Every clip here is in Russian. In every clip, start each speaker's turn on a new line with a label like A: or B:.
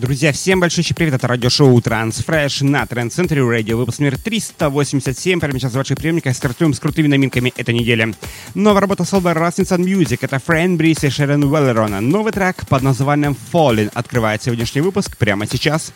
A: Друзья, всем большой привет, это радиошоу Transfresh на Trend Century Radio, выпуск номер 387, прямо сейчас в ваших приемниках стартуем с крутыми новинками этой недели. Новая работа с Solver Rasmussen Music, это Фрэн Брис и Шерон Уэллерона. Новый трек под названием Fallen открывает сегодняшний выпуск прямо сейчас.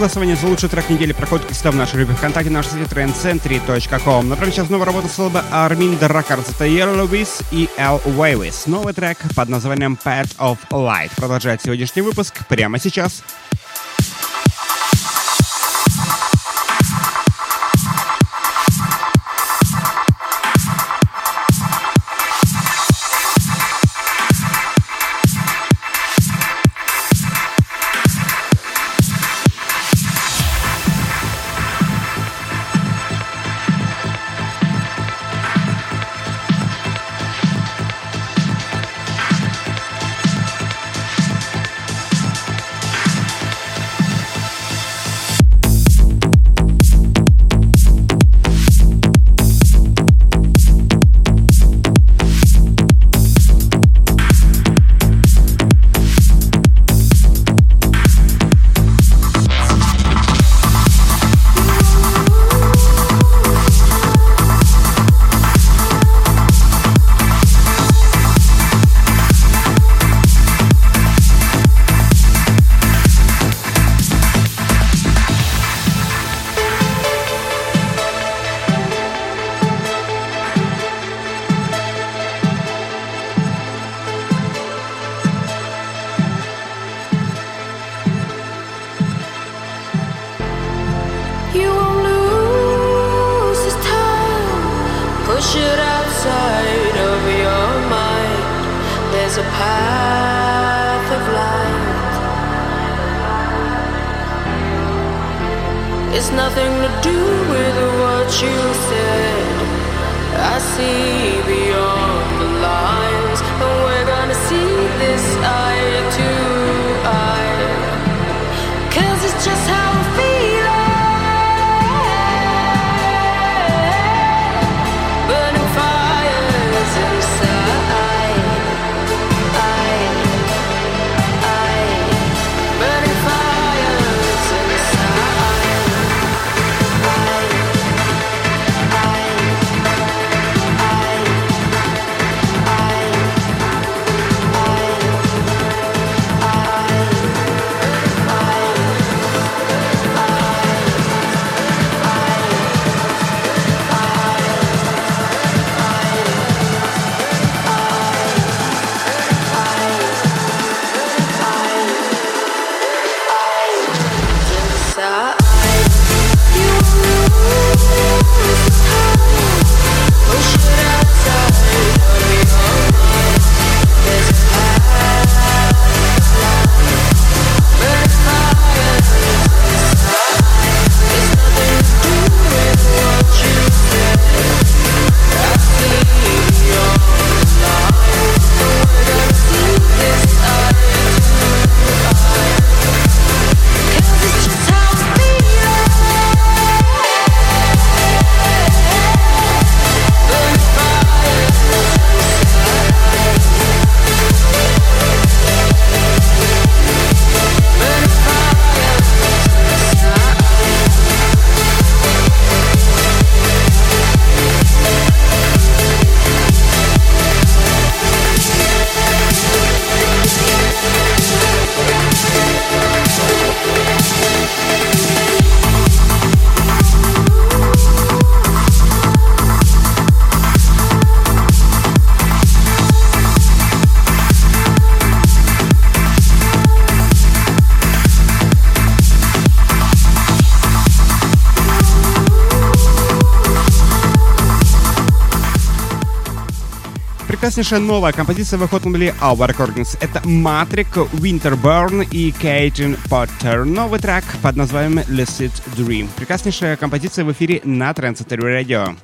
B: Голосование за лучший трек недели проходит всегда в нашей группе ВКонтакте на нашем сайте trendcentry.com. Например, сейчас новая работа с лейбла Armin Records. Это Yellow Lewis и L. Wavis. Новый трек под названием Pet of Light. Продолжает сегодняшний выпуск прямо сейчас. Прекраснейшая новая композиция на лейбле Our Recordings. Это Матрик, Winterburn и Кейтин Поттер. Новый трек под названием Lucid Dream. Прекраснейшая композиция в эфире на Trendsetter Radio.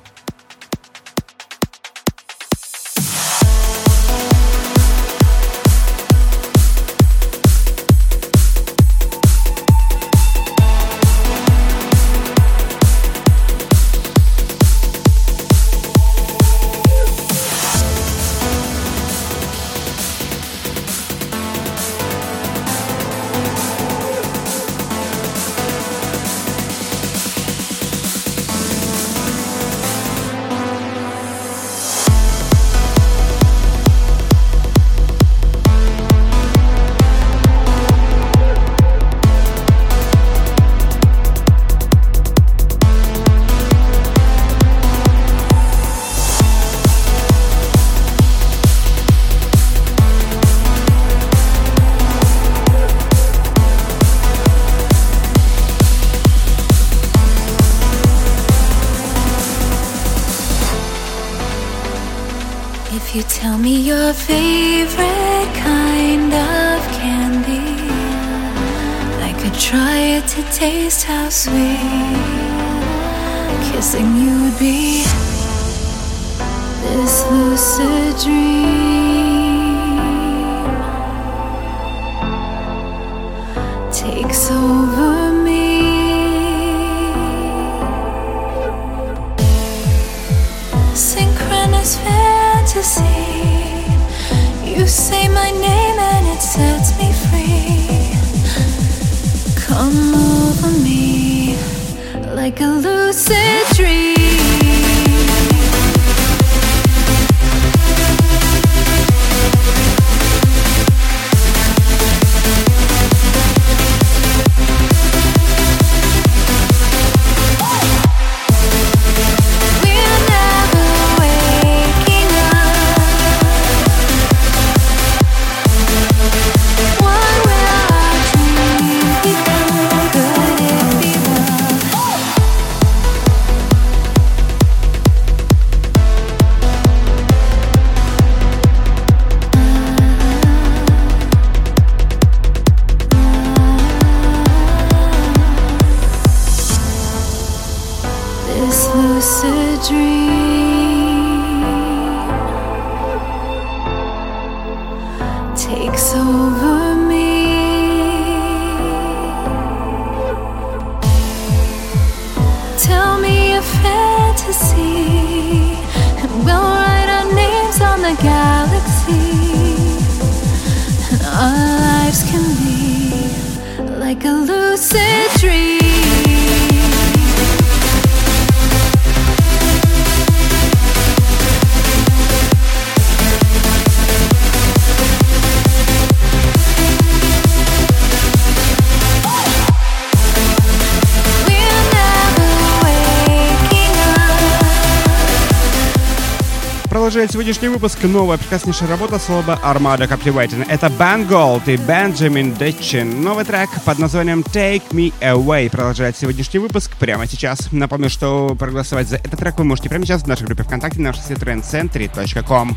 A: сегодняшний выпуск новая прекраснейшая работа слова Armada Captivating. Это Бен Голд и Бенджамин Детчин. Новый трек под названием Take Me Away продолжает сегодняшний выпуск прямо сейчас. Напомню, что проголосовать за этот трек вы можете прямо сейчас в нашей группе ВКонтакте на нашем сайте trendcentry.com.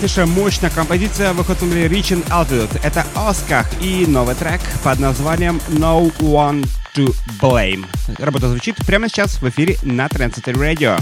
C: Новая прекраснейшая мощная композиция выходит Reaching Altitude. Это Оскар и новый трек под названием No One to Blame. Работа звучит прямо сейчас в эфире на Trendsetter Radio.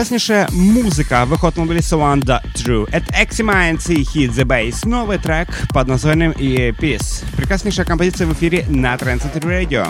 C: Прекраснейшая музыка выход на лабеле Wanda True. Это Eximines и Hit the Bass. Новый трек под названием Peace. Прекраснейшая композиция в эфире на Trendset Radio.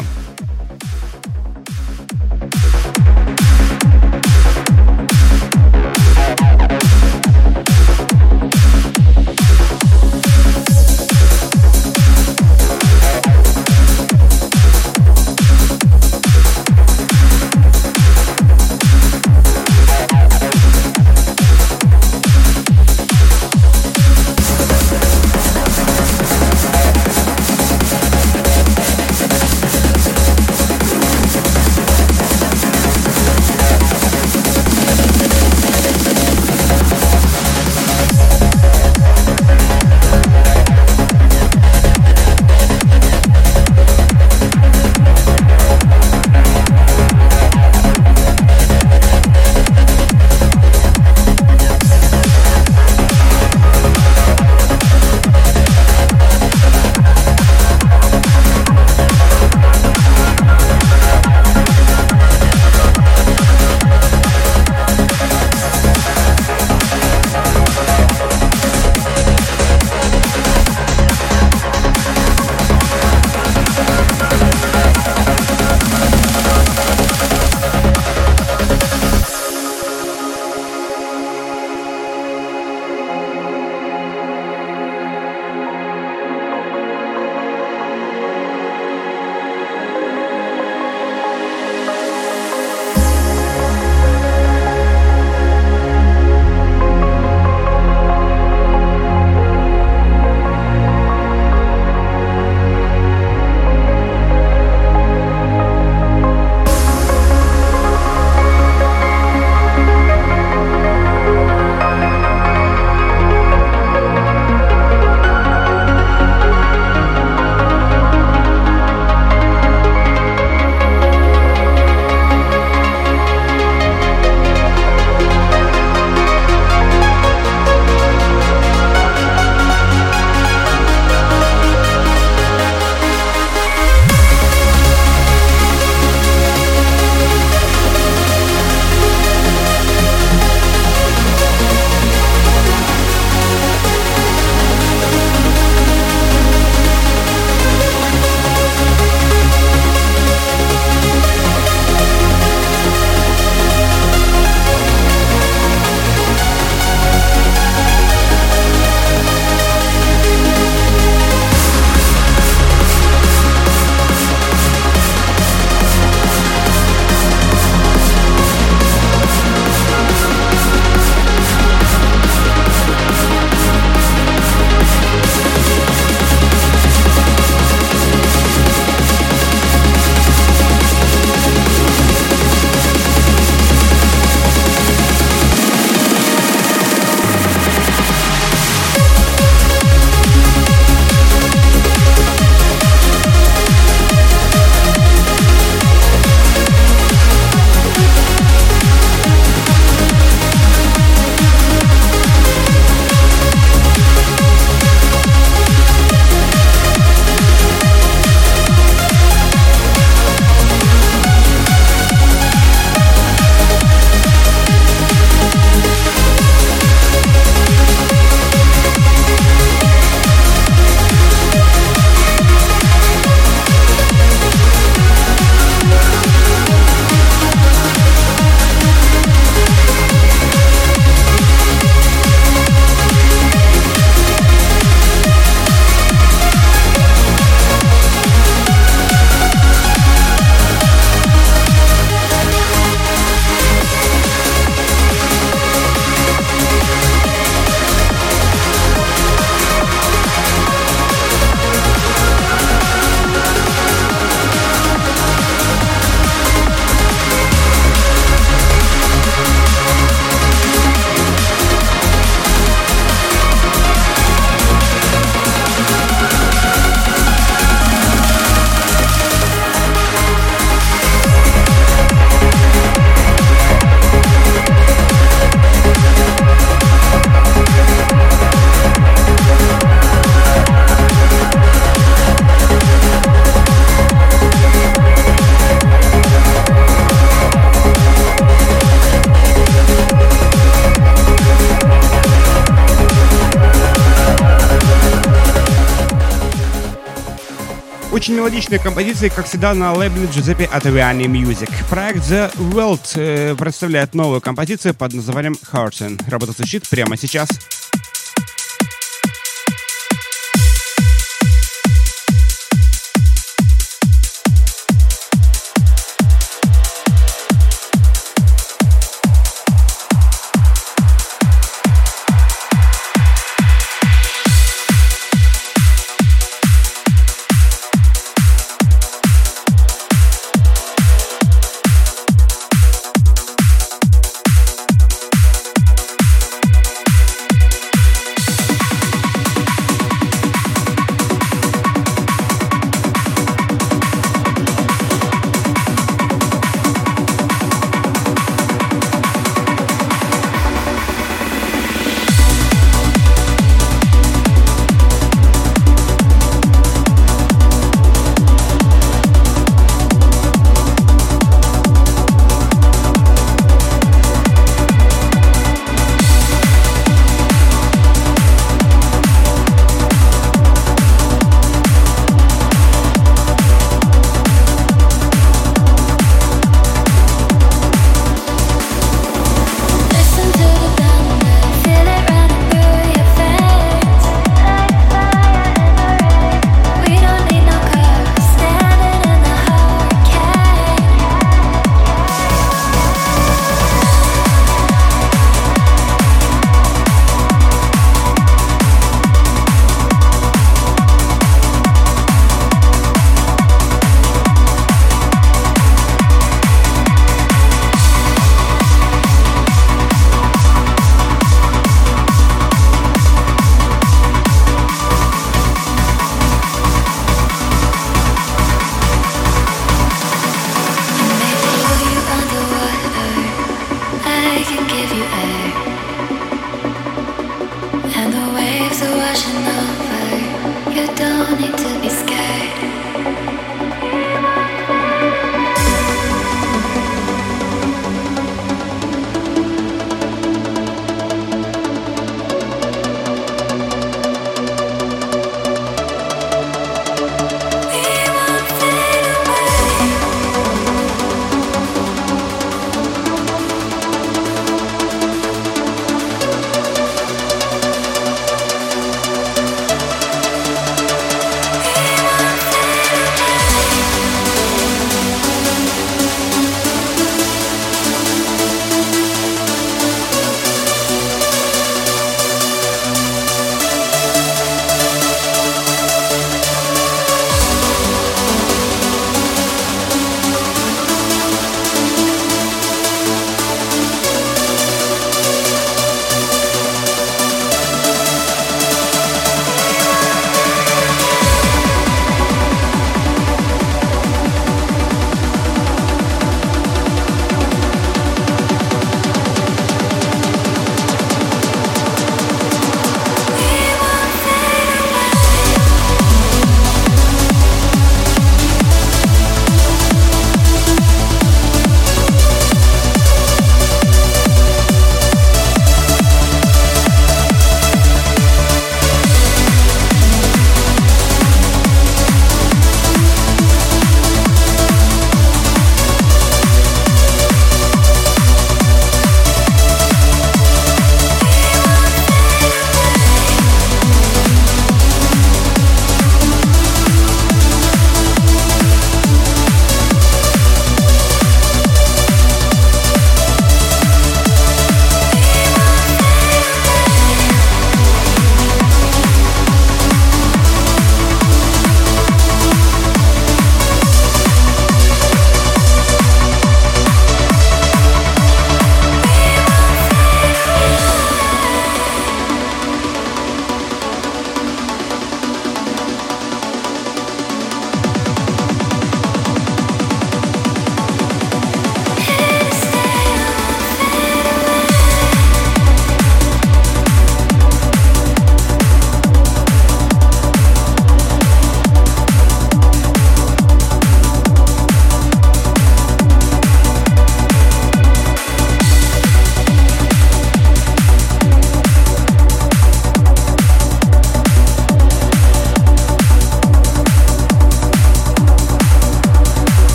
A: Мелодичные композиции, как всегда, на лейбле Giuseppe Ottaviani Music. Проект The World э, представляет новую композицию под названием Hearten. Работа звучит прямо сейчас.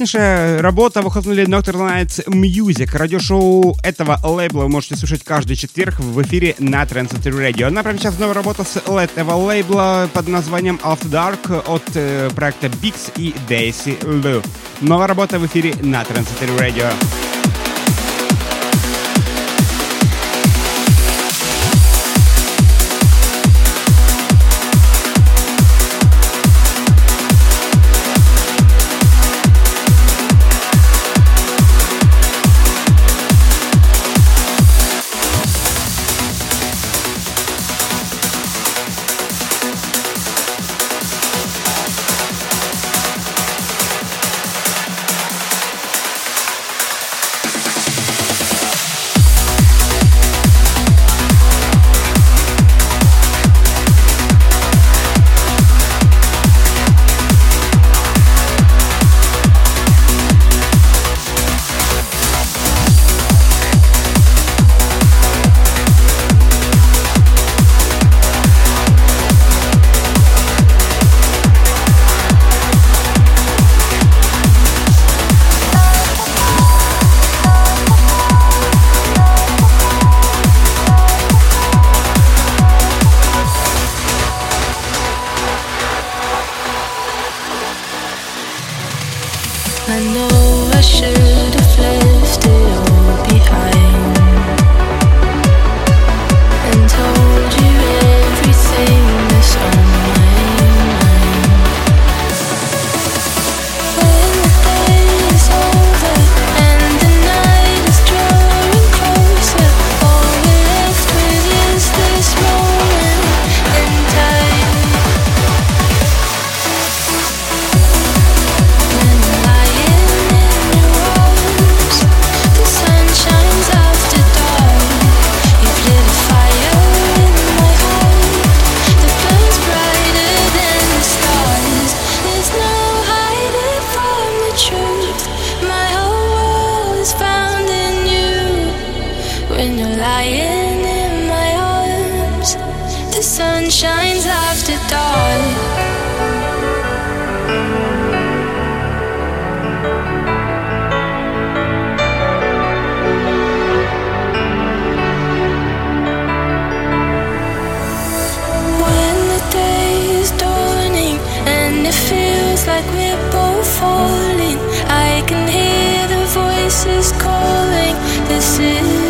A: Прекраснейшая работа выходнули Nocturne Nights Music. Радиошоу этого лейбла вы можете слушать каждый четверг в эфире на Trend Radio. Она прямо сейчас новая работа с этого лейбла под названием After Dark от э, проекта Bix и Daisy Lou. Новая работа в эфире на Trend Radio.
B: when you're lying in my arms. The sun shines after dark. like we're both falling. I can hear the voices calling. This is.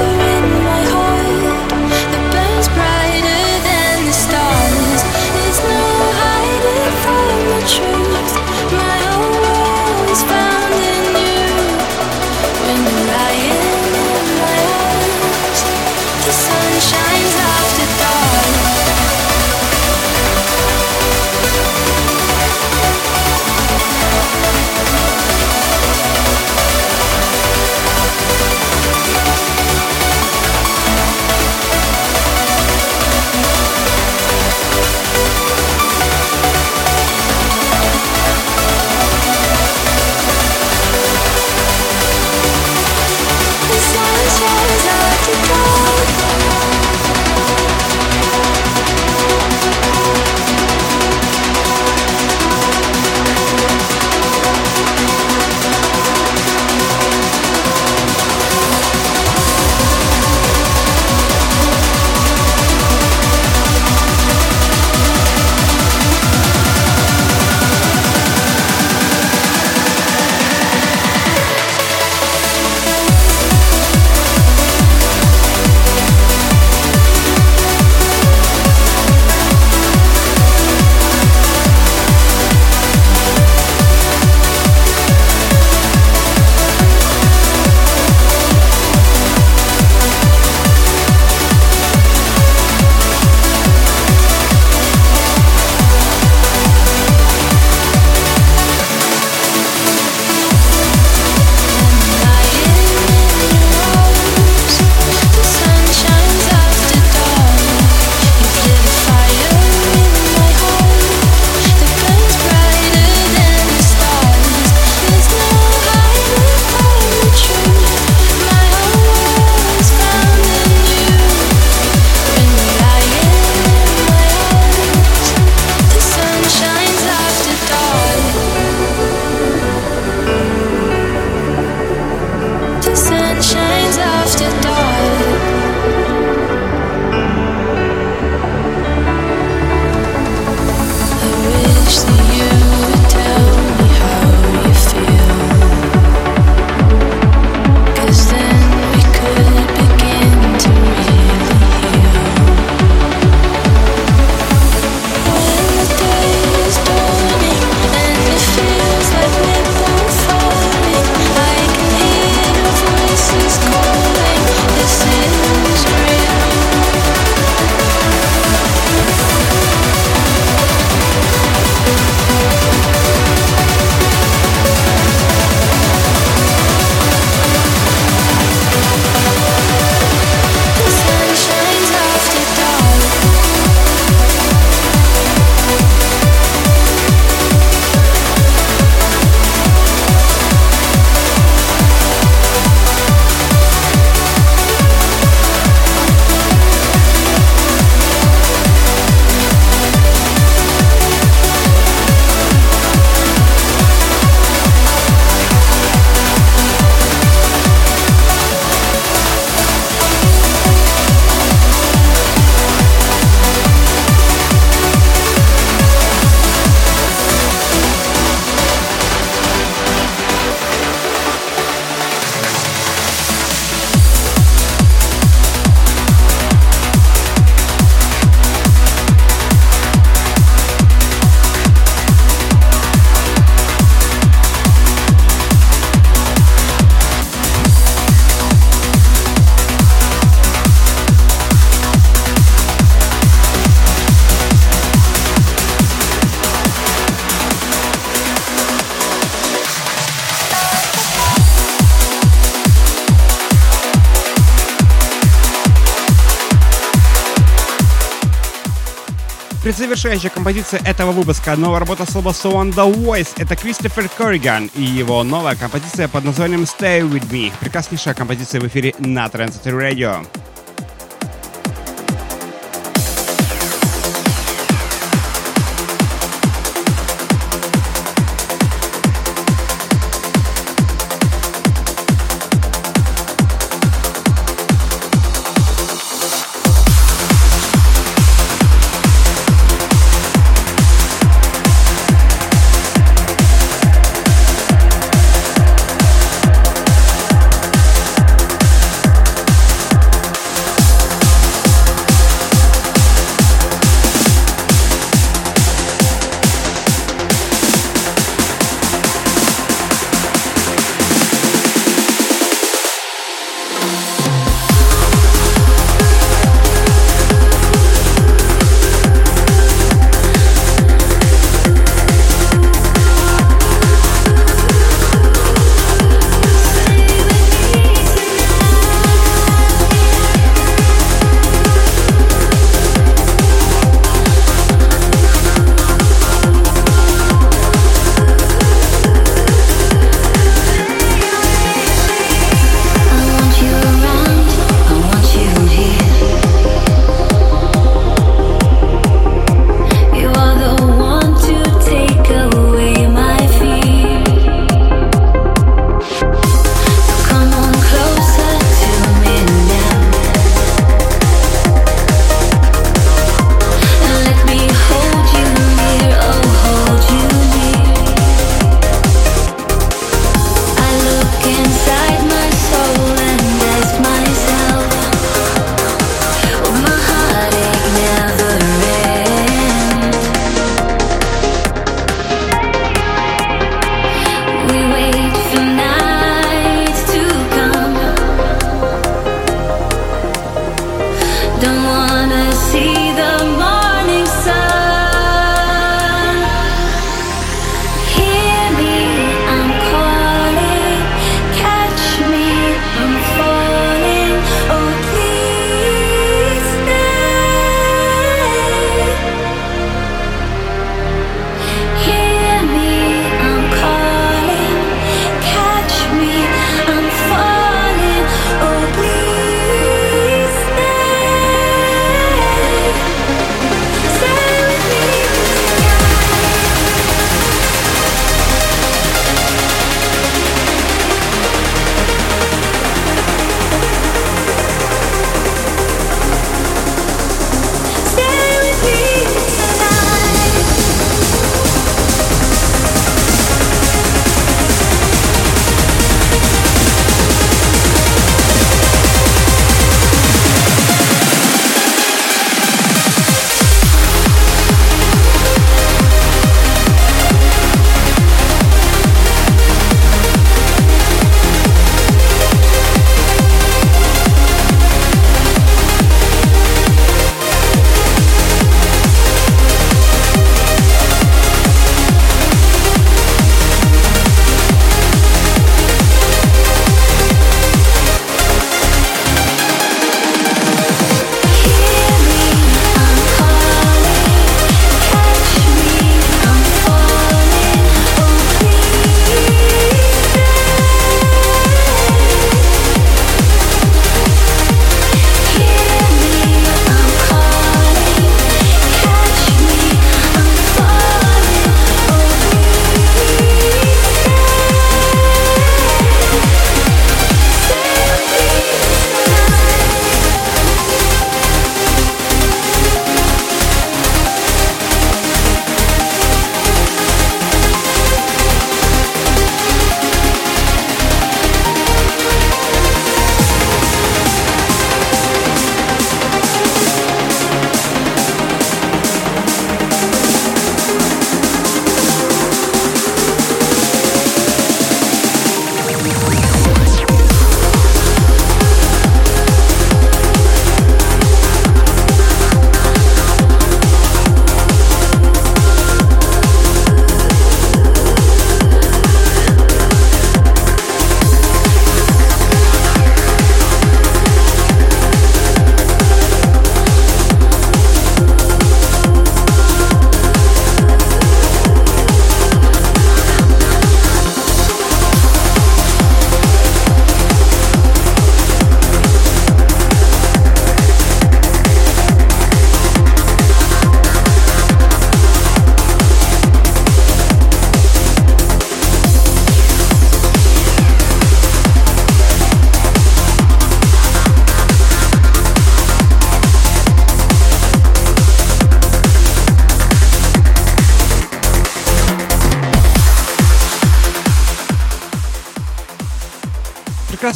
A: Предзавершающая композиция этого выпуска — новая работа с So on The Voice. Это Кристофер Корриган и его новая композиция под названием Stay With Me. Прекраснейшая композиция в эфире на Transcity Radio.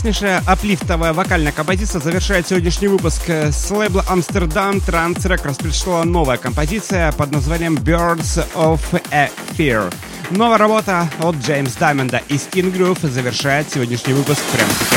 D: Прекраснейшая аплифтовая вокальная композиция завершает сегодняшний выпуск. С лейбла Trans Records пришла новая композиция под названием Birds of a Fear. Новая работа от Джеймс Даймонда и Skin Groove завершает сегодняшний выпуск прямо сейчас.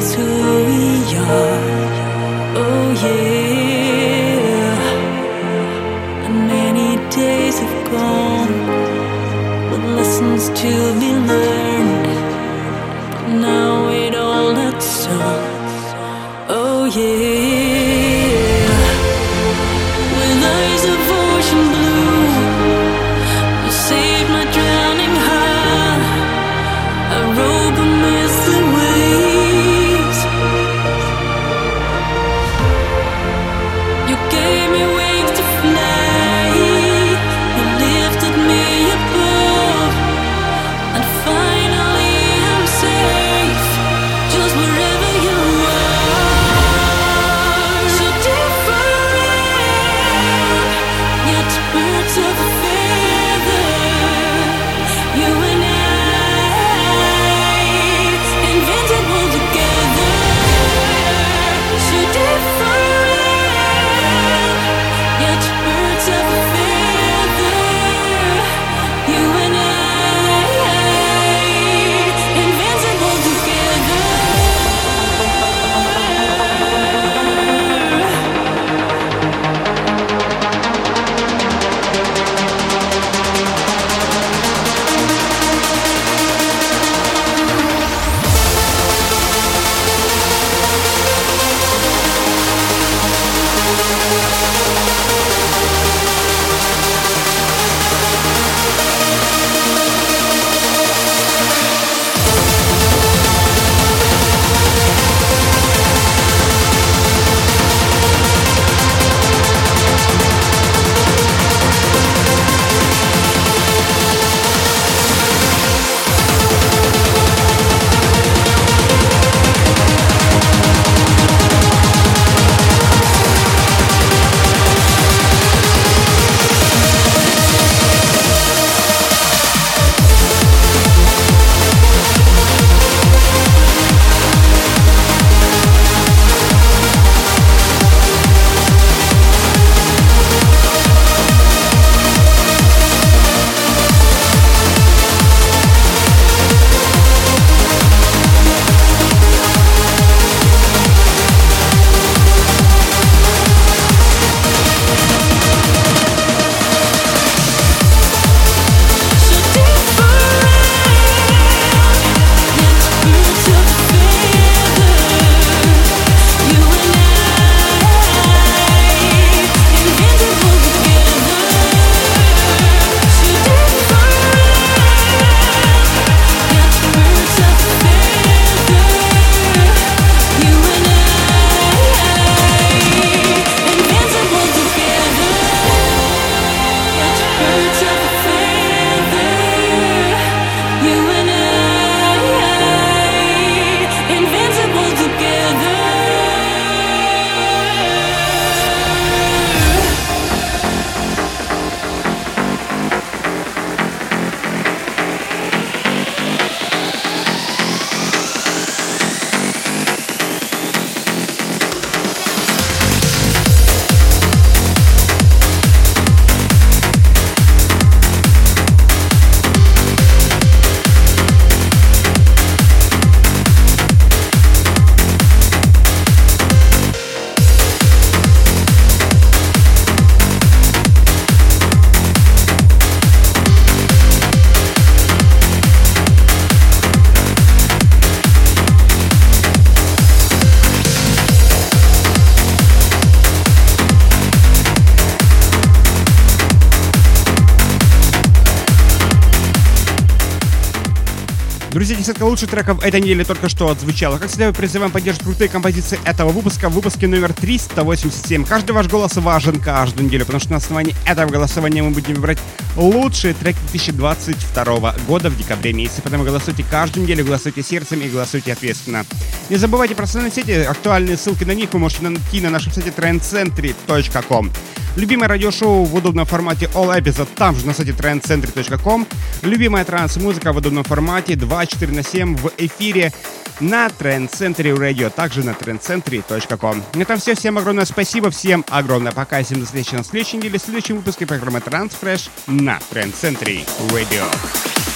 A: is who десятка лучших треков этой недели только что отзвучала. Как всегда, мы призываем поддерживать крутые композиции этого выпуска в выпуске номер 387. Каждый ваш голос важен каждую неделю, потому что на основании этого голосования мы будем выбирать лучшие треки 2022 года в декабре месяце. Поэтому голосуйте каждую неделю, голосуйте сердцем и голосуйте ответственно. Не забывайте про социальные сети, актуальные ссылки на них вы можете найти на нашем сайте trendcentry.com. Любимое радиошоу в удобном формате All Episode там же на сайте trendcentry.com. Любимая транс-музыка в удобном формате 24 на 7 в эфире на Trend Century Radio, также на trendcentry.com. На этом все. Всем огромное спасибо, всем огромное пока. Всем до встречи на следующей неделе в следующем выпуске программы Transfresh на Trend Century Radio.